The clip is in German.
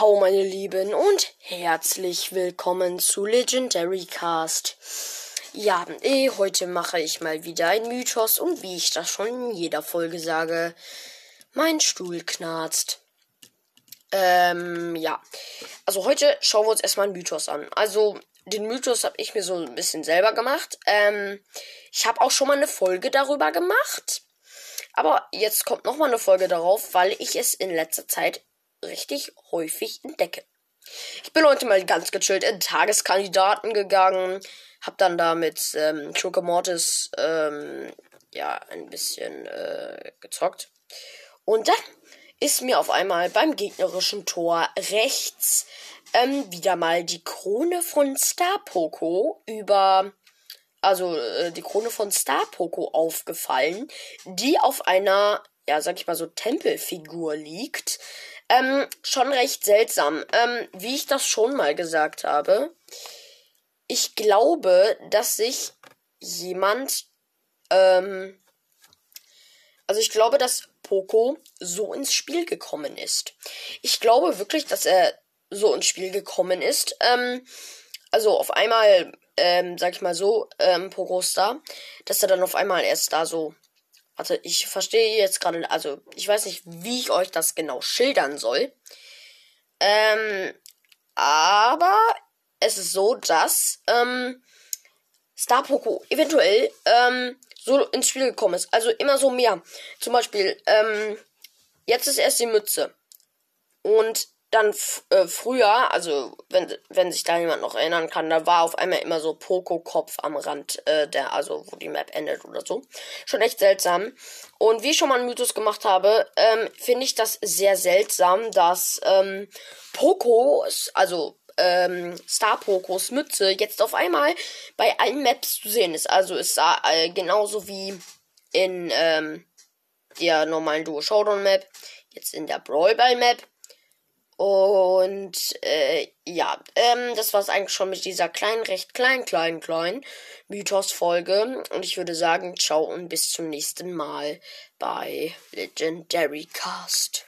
Ciao, meine Lieben, und herzlich willkommen zu Legendary Cast. Ja, eh, heute mache ich mal wieder ein Mythos und wie ich das schon in jeder Folge sage, mein Stuhl knarzt. Ähm, ja. Also heute schauen wir uns erstmal einen Mythos an. Also, den Mythos habe ich mir so ein bisschen selber gemacht. Ähm, ich habe auch schon mal eine Folge darüber gemacht. Aber jetzt kommt noch mal eine Folge darauf, weil ich es in letzter Zeit richtig häufig entdecke. Ich bin heute mal ganz gechillt in Tageskandidaten gegangen, hab dann da mit ähm, Mortis ähm, ja ein bisschen äh, gezockt. Und dann ist mir auf einmal beim gegnerischen Tor rechts ähm, wieder mal die Krone von Star Poco über also äh, die Krone von Star Poco aufgefallen, die auf einer ja, sag ich mal so, Tempelfigur liegt. Ähm, schon recht seltsam. Ähm, wie ich das schon mal gesagt habe, ich glaube, dass sich jemand, ähm, also ich glaube, dass Poco so ins Spiel gekommen ist. Ich glaube wirklich, dass er so ins Spiel gekommen ist. Ähm, also auf einmal, ähm, sag ich mal so, ähm, Poco Star, dass er dann auf einmal erst da so also ich verstehe jetzt gerade, also ich weiß nicht, wie ich euch das genau schildern soll. Ähm, aber es ist so, dass ähm, Star Poco eventuell ähm, so ins Spiel gekommen ist. Also immer so mehr. Zum Beispiel, ähm, jetzt ist erst die Mütze. Und dann äh, früher, also wenn, wenn sich da jemand noch erinnern kann, da war auf einmal immer so Poco-Kopf am Rand, äh, der, also wo die Map endet oder so. Schon echt seltsam. Und wie ich schon mal einen Mythos gemacht habe, ähm, finde ich das sehr seltsam, dass ähm, Pokos, also ähm, Star Pokos Mütze jetzt auf einmal bei allen Maps zu sehen ist. Also es sah äh, genauso wie in ähm, der normalen Duo Showdown Map, jetzt in der Brawl Ball Map und äh, ja, ähm, das war's eigentlich schon mit dieser kleinen, recht kleinen, kleinen, kleinen Mythos-Folge. Und ich würde sagen, ciao und bis zum nächsten Mal bei Legendary Cast.